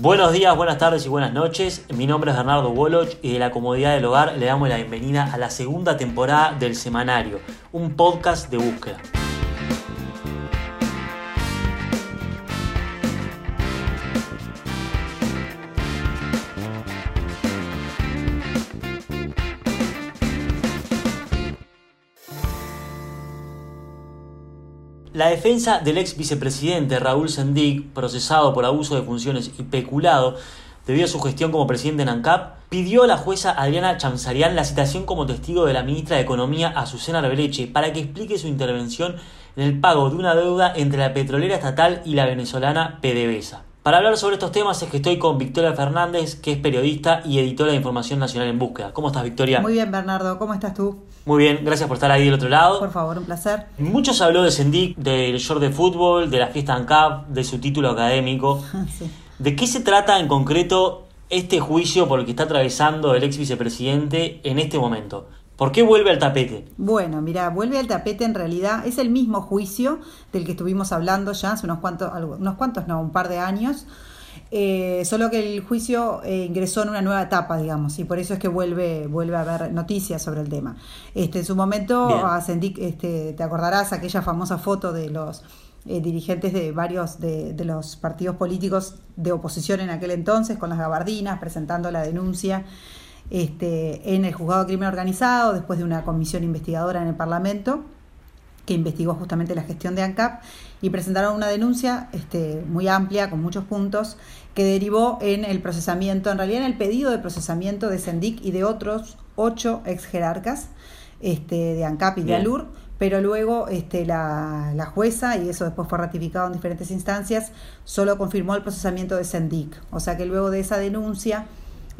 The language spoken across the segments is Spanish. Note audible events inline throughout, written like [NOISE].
Buenos días, buenas tardes y buenas noches. Mi nombre es Bernardo Woloch y de la comodidad del hogar le damos la bienvenida a la segunda temporada del Semanario, un podcast de búsqueda. La defensa del ex vicepresidente Raúl Sendic, procesado por abuso de funciones y peculado debido a su gestión como presidente en ANCAP, pidió a la jueza Adriana Chamsarian la citación como testigo de la ministra de Economía Azucena Arbeleche para que explique su intervención en el pago de una deuda entre la petrolera estatal y la venezolana PDVSA. Para hablar sobre estos temas es que estoy con Victoria Fernández, que es periodista y editora de Información Nacional en Búsqueda. ¿Cómo estás, Victoria? Muy bien, Bernardo. ¿Cómo estás tú? Muy bien, gracias por estar ahí del otro lado. Por favor, un placer. Mucho se habló de Sendic, del short de fútbol, de la fiesta ANCAP, de su título académico. [LAUGHS] Sí. ¿De qué se trata en concreto este juicio por el que está atravesando el ex vicepresidente en este momento? ¿Por qué vuelve al tapete? Bueno, mira, vuelve al tapete en realidad, es el mismo juicio del que estuvimos hablando ya hace unos cuantos, unos cuantos, no, un par de años, eh, solo que el juicio eh, ingresó en una nueva etapa, digamos, y por eso es que vuelve, vuelve a haber noticias sobre el tema. Este, en su momento, Bien. a Sendik, este, te acordarás aquella famosa foto de los eh, dirigentes de varios de, de los partidos políticos de oposición en aquel entonces, con las gabardinas, presentando la denuncia este, en el juzgado de crimen organizado, después de una comisión investigadora en el Parlamento que investigó justamente la gestión de ANCAP y presentaron una denuncia este, muy amplia, con muchos puntos, que derivó en el procesamiento, en realidad en el pedido de procesamiento de Sendic y de otros ocho ex jerarcas este, de ANCAP y de. ALUR, pero luego este, la, la jueza, y eso después fue ratificado en diferentes instancias, solo confirmó el procesamiento de Sendic. O sea que luego de esa denuncia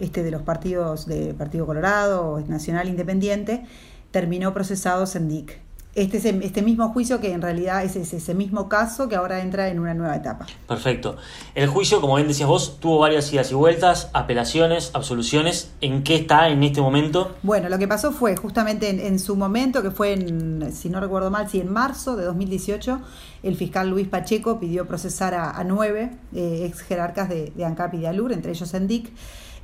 este, de los partidos de Partido Colorado, Nacional Independiente, terminó procesado Sendic. Este es el- este mismo juicio que en realidad es ese, ese mismo caso que ahora entra en una nueva etapa. Perfecto. El juicio, como bien decías vos, tuvo varias idas y vueltas, apelaciones, absoluciones. ¿En qué está en este momento? Bueno, lo que pasó fue justamente en, en su momento, que fue en, si no recuerdo mal, sí, en marzo de 2018, el fiscal Luis Pacheco pidió procesar a, a nueve eh, ex jerarcas de, de ANCAP y de ALUR, entre ellos Sendic.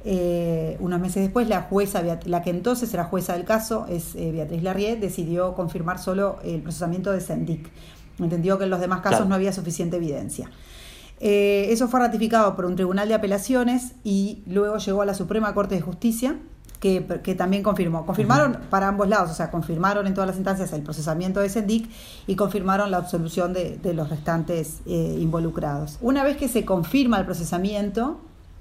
Eh, unos meses después, la jueza, la que entonces era jueza del caso, es eh, Beatriz Larriet, decidió confirmar solo el procesamiento de Sendic. Entendió que en los demás casos Claro. no había suficiente evidencia. Eh, eso fue ratificado por un tribunal de apelaciones y luego llegó a la Suprema Corte de Justicia, que, que también confirmó. Confirmaron para ambos lados, o sea, confirmaron en todas las instancias el procesamiento de Sendic y confirmaron la absolución de, de los restantes eh, involucrados. Una vez que se confirma el procesamiento,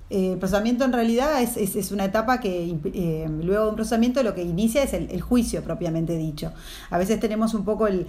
eh, el procesamiento en realidad es, es- es una etapa que eh, luego de un procesamiento lo que inicia es el, el juicio propiamente dicho. A veces tenemos un poco el...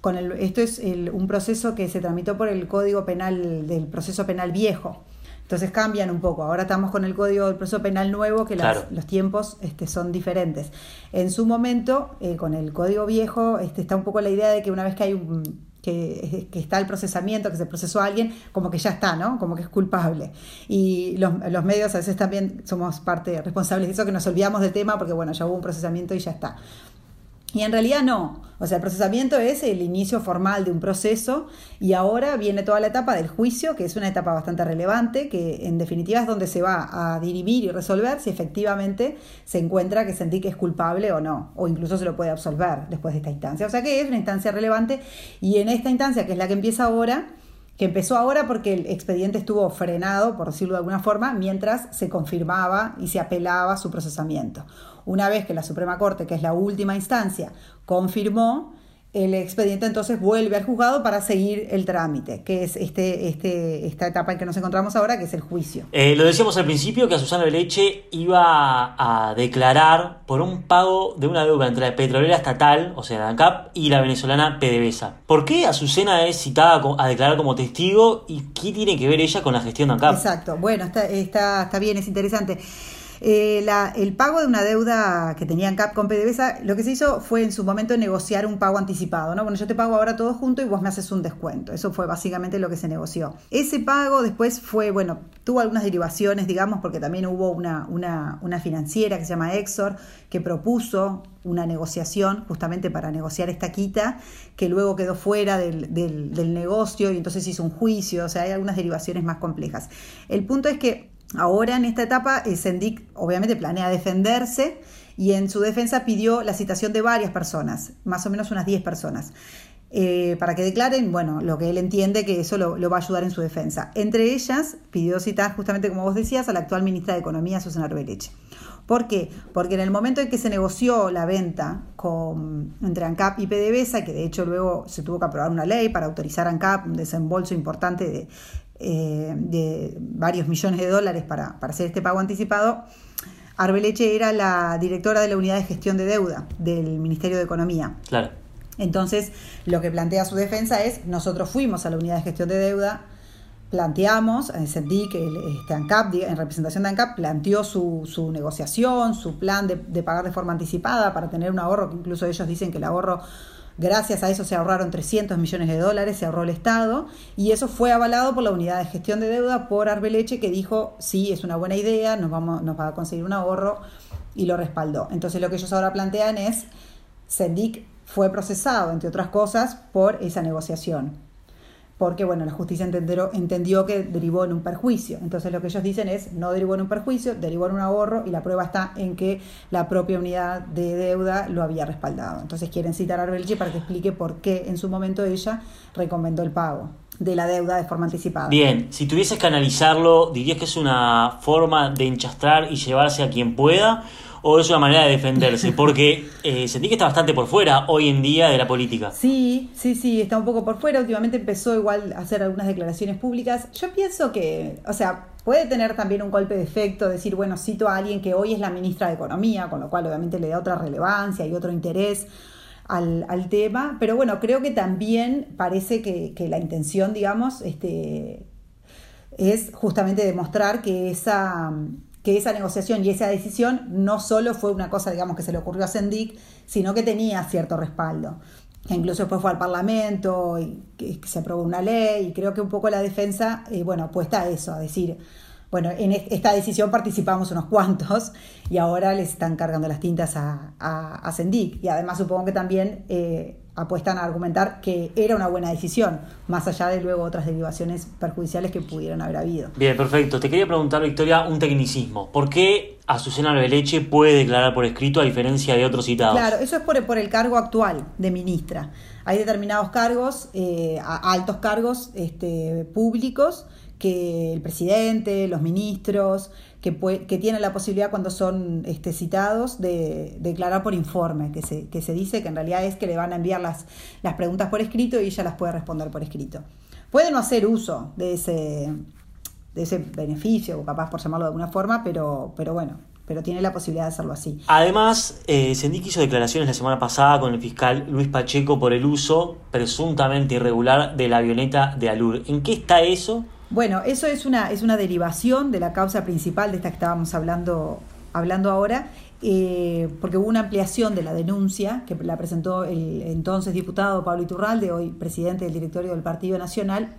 Con el, esto es el- un proceso que se tramitó por el Código Penal del proceso penal viejo. Entonces cambian un poco. Ahora estamos con el Código del Proceso Penal nuevo, que las- Claro. los tiempos este, son diferentes. En su momento, eh, con el Código viejo, este, está un poco la idea de que una vez que hay un, que, está el procesamiento, que se procesó a alguien, como que ya está, ¿no? Como que es culpable. Y los, los medios a veces también somos parte responsables de eso, que nos olvidamos del tema porque, bueno, ya hubo un procesamiento y ya está. Y en realidad no. O sea, el procesamiento es el inicio formal de un proceso y ahora viene toda la etapa del juicio, que es una etapa bastante relevante, que en definitiva es donde se va a dirimir y resolver si efectivamente se encuentra que Sendic es culpable o no, o incluso se lo puede absolver después de esta instancia. O sea que es una instancia relevante y en esta instancia, que es la que empieza ahora, que empezó ahora porque el expediente estuvo frenado, por decirlo de alguna forma, mientras se confirmaba y se apelaba su procesamiento. Una vez que la Suprema Corte, que es la última instancia, confirmó, el expediente entonces vuelve al juzgado para seguir el trámite, que es este, este, esta etapa en que nos encontramos ahora, que es el juicio. Eh, lo decíamos al principio que Azucena Leche iba a, a declarar por un pago de una deuda entre la petrolera estatal, o sea, la ANCAP, y la venezolana PDVSA. ¿Por qué Azucena es citada a declarar como testigo y qué tiene que ver ella con la gestión de ANCAP? Exacto, bueno, está, está, está bien, es interesante. Eh, el pago de una deuda que tenían CAP con PDVSA, lo que se hizo fue en su momento negociar un pago anticipado, ¿no? Bueno, yo te pago ahora todo junto y vos me haces un descuento. Eso fue básicamente lo que se negoció. Ese pago después fue, bueno, tuvo algunas derivaciones, digamos, porque también hubo una, una, una financiera que se llama Exor, que propuso una negociación justamente para negociar esta quita, que luego quedó fuera del, del, del negocio y entonces hizo un juicio, o sea, hay algunas derivaciones más complejas. El punto es que Ahora en esta etapa, el Sendic obviamente planea defenderse y en su defensa pidió la citación de varias personas, más o menos unas 10 personas, eh, para que declaren, bueno, lo que él entiende que eso lo, lo, va a ayudar en su defensa. Entre ellas pidió citar, justamente como vos decías, a la actual ministra de Economía, Susana Arbeleche. ¿Por qué? Porque en el momento en que se negoció la venta con, entre ANCAP y PDVSA, que de hecho luego se tuvo que aprobar una ley para autorizar a ANCAP un desembolso importante de eh, de varios millones de dólares para, para, hacer este pago anticipado, Arbeleche era la directora de la unidad de gestión de deuda del Ministerio de Economía. Claro. Entonces, lo que plantea su defensa es, nosotros fuimos a la unidad de gestión de deuda, planteamos, sentí que este ANCAP, en representación de ANCAP, planteó su, su negociación, su plan de, de pagar de forma anticipada para tener un ahorro, que incluso ellos dicen que el ahorro Gracias a eso se ahorraron 300 millones de dólares, se ahorró el Estado y eso fue avalado por la unidad de gestión de deuda por Arbeleche que dijo, sí, es una buena idea, nos, vamos, nos va a conseguir un ahorro y lo respaldó. Entonces lo que ellos ahora plantean es, Sendic fue procesado, entre otras cosas, por esa negociación porque bueno, la justicia entendió, entendió que derivó en un perjuicio. Entonces lo que ellos dicen es, no derivó en un perjuicio, derivó en un ahorro y la prueba está en que la propia unidad de deuda lo había respaldado. Entonces quieren citar a Arbelche para que explique por qué en su momento ella recomendó el pago de la deuda de forma anticipada. Bien, si tuvieses que analizarlo, ¿dirías que es una forma de enchastrar y llevarse a quien pueda? O es una manera de defenderse? Porque eh, sentí que está bastante por fuera hoy en día de la política. Sí, sí, sí, está un poco por fuera. Últimamente empezó igual a hacer algunas declaraciones públicas. Yo pienso que, o sea, puede tener también un golpe de efecto, decir, bueno, cito a alguien que hoy es la ministra de Economía, con lo cual obviamente le da otra relevancia y otro interés. Al, al tema, pero bueno, creo que también parece que, que la intención, digamos, este, es justamente demostrar que esa, que esa negociación y esa decisión no solo fue una cosa, digamos, que se le ocurrió a Sendic, sino que tenía cierto respaldo. Que incluso después fue al Parlamento y que, se aprobó una ley y creo que un poco la defensa, eh, bueno, apuesta a eso, a decir, bueno, en esta decisión participamos unos cuantos y ahora les están cargando las tintas a, a, a Sendic. Y además supongo que también eh, apuestan a argumentar que era una buena decisión, más allá de luego otras derivaciones perjudiciales que pudieran haber habido. Bien, perfecto. Te quería preguntar, Victoria, un tecnicismo. ¿Por qué Azucena Albeleche puede declarar por escrito a diferencia de otros citados? Claro, eso es por, por el cargo actual de ministra. Hay determinados cargos, eh, altos cargos este, públicos, que el presidente, los ministros, que, que tienen la posibilidad cuando son este, citados de, declarar por informe, que se, que se dice que en realidad es que le van a enviar las, preguntas por escrito y ella las puede responder por escrito. Puede no hacer uso de ese, de beneficio, o capaz por llamarlo de alguna forma, pero, bueno, pero tiene la posibilidad de hacerlo así. Además, eh, hizo declaraciones la semana pasada con el fiscal Luis Pacheco por el uso presuntamente irregular de la avioneta de Alur. ¿En qué está eso? Bueno, eso es una, es una derivación de la causa principal de esta que estábamos hablando, hablando ahora, eh, porque hubo una ampliación de la denuncia que la presentó el entonces diputado Pablo Iturralde, hoy presidente del directorio del Partido Nacional,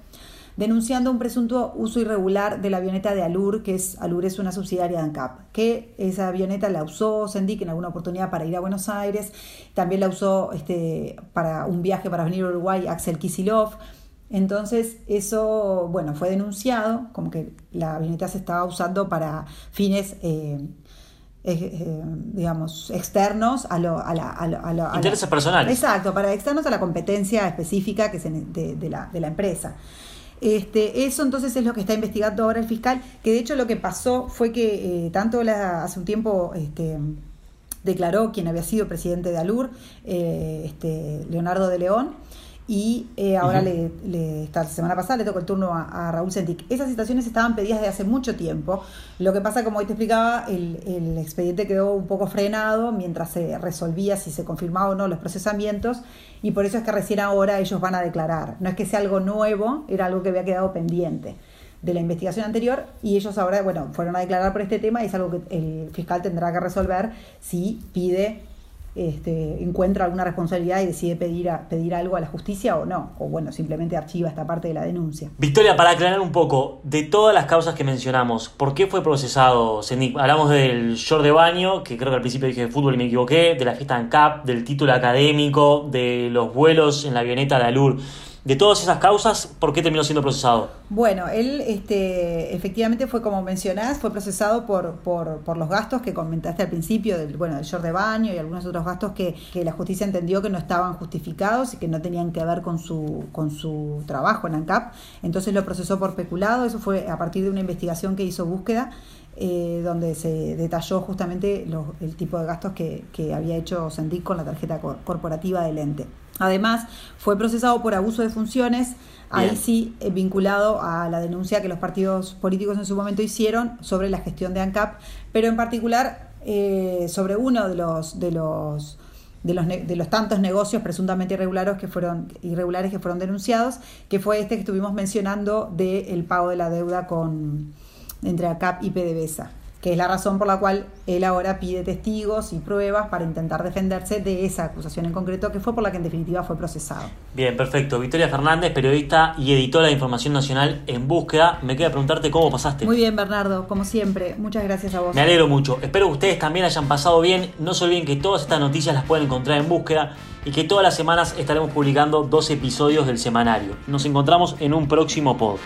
denunciando un presunto uso irregular de la avioneta de Alur, que es Alur es una subsidiaria de ANCAP, que esa avioneta la usó Sendic en alguna oportunidad para ir a Buenos Aires, también la usó este, para un viaje para venir a Uruguay Axel Kisilov, entonces eso, bueno, fue denunciado como que la avioneta se estaba usando para fines, eh, eh, digamos, externos a, lo, a la... A lo, Intereses personales. Exacto, para externos a la competencia específica que se, de, de, la, de la empresa. Este, eso entonces es lo que está investigando ahora el fiscal, que de hecho lo que pasó fue que eh, tanto la, hace un tiempo este, declaró quien había sido presidente de Alur, eh, este, Leonardo de León, y eh, ahora le, le, esta semana pasada le tocó el turno a, a, Raúl Sentic. Esas situaciones estaban pedidas de hace mucho tiempo. Lo que pasa, como hoy te explicaba, el, el, expediente quedó un poco frenado mientras se resolvía si se confirmaba o no los procesamientos y por eso es que recién ahora ellos van a declarar. No es que sea algo nuevo, era algo que había quedado pendiente. de la investigación anterior y ellos ahora, bueno, fueron a declarar por este tema y es algo que el fiscal tendrá que resolver si pide este, encuentra alguna responsabilidad y decide pedir, pedir algo a la justicia o no, o bueno, simplemente archiva esta parte de la denuncia. Victoria, para aclarar un poco, de todas las causas que mencionamos, ¿por qué fue procesado Sendik? Hablamos del short de baño, que creo que al principio dije de fútbol y me equivoqué, de la fiesta en CAP, del título académico, de los vuelos en la avioneta de Alur. De todas esas causas, ¿por qué terminó siendo procesado? Bueno, él este, efectivamente fue como mencionás, fue procesado por, por, por los gastos que comentaste al principio, del, bueno, del short de baño y algunos otros gastos que, que, la justicia entendió que no estaban justificados y que no tenían que ver con su, con su trabajo en ANCAP. Entonces lo procesó por peculado, eso fue a partir de una investigación que hizo búsqueda. Eh, donde se detalló justamente el tipo de gastos que, que había hecho Sendic con la tarjeta corporativa del ente. Además, fue procesado por abuso de funciones, ahí sí eh, vinculado a la denuncia que los partidos políticos en su momento hicieron sobre la gestión de ANCAP, pero en particular eh, sobre uno de los, de los de los, de los tantos negocios presuntamente irregulares que fueron irregulares que fueron denunciados, que fue este que estuvimos mencionando del pago de la deuda con entre ACAP y PDVSA que es la razón por la cual él ahora pide testigos y pruebas para intentar defenderse de esa acusación en concreto, que fue por la que en definitiva fue procesado. Bien, perfecto. Victoria Fernández, periodista y editora de Información Nacional en búsqueda. Me queda preguntarte cómo pasaste. Muy bien, Bernardo, como siempre. Muchas gracias a vos. Me alegro mucho. Espero que ustedes también hayan pasado bien. No se olviden que todas estas noticias las pueden encontrar en búsqueda y que todas las semanas estaremos publicando dos episodios del semanario. Nos encontramos en un próximo pod.